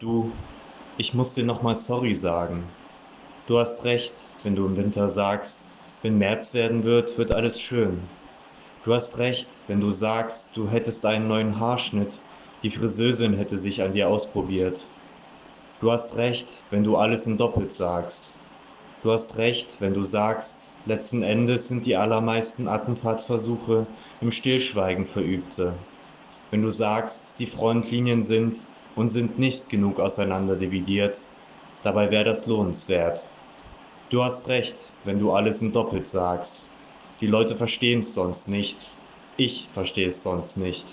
Du, ich muss dir nochmal sorry sagen. Du hast recht, wenn du im Winter sagst, wenn März werden wird, wird alles schön. Du hast recht, wenn du sagst, du hättest einen neuen Haarschnitt, die Friseusin hätte sich an dir ausprobiert. Du hast recht, wenn du alles in doppelt sagst. Du hast recht, wenn du sagst, letzten Endes sind die allermeisten Attentatsversuche im Stillschweigen verübte. Wenn du sagst, die Frontlinien sind und sind nicht genug auseinander dividiert, dabei wäre das lohnenswert. Du hast recht, wenn du alles in doppelt sagst. Die Leute verstehen es sonst nicht. Ich verstehe es sonst nicht.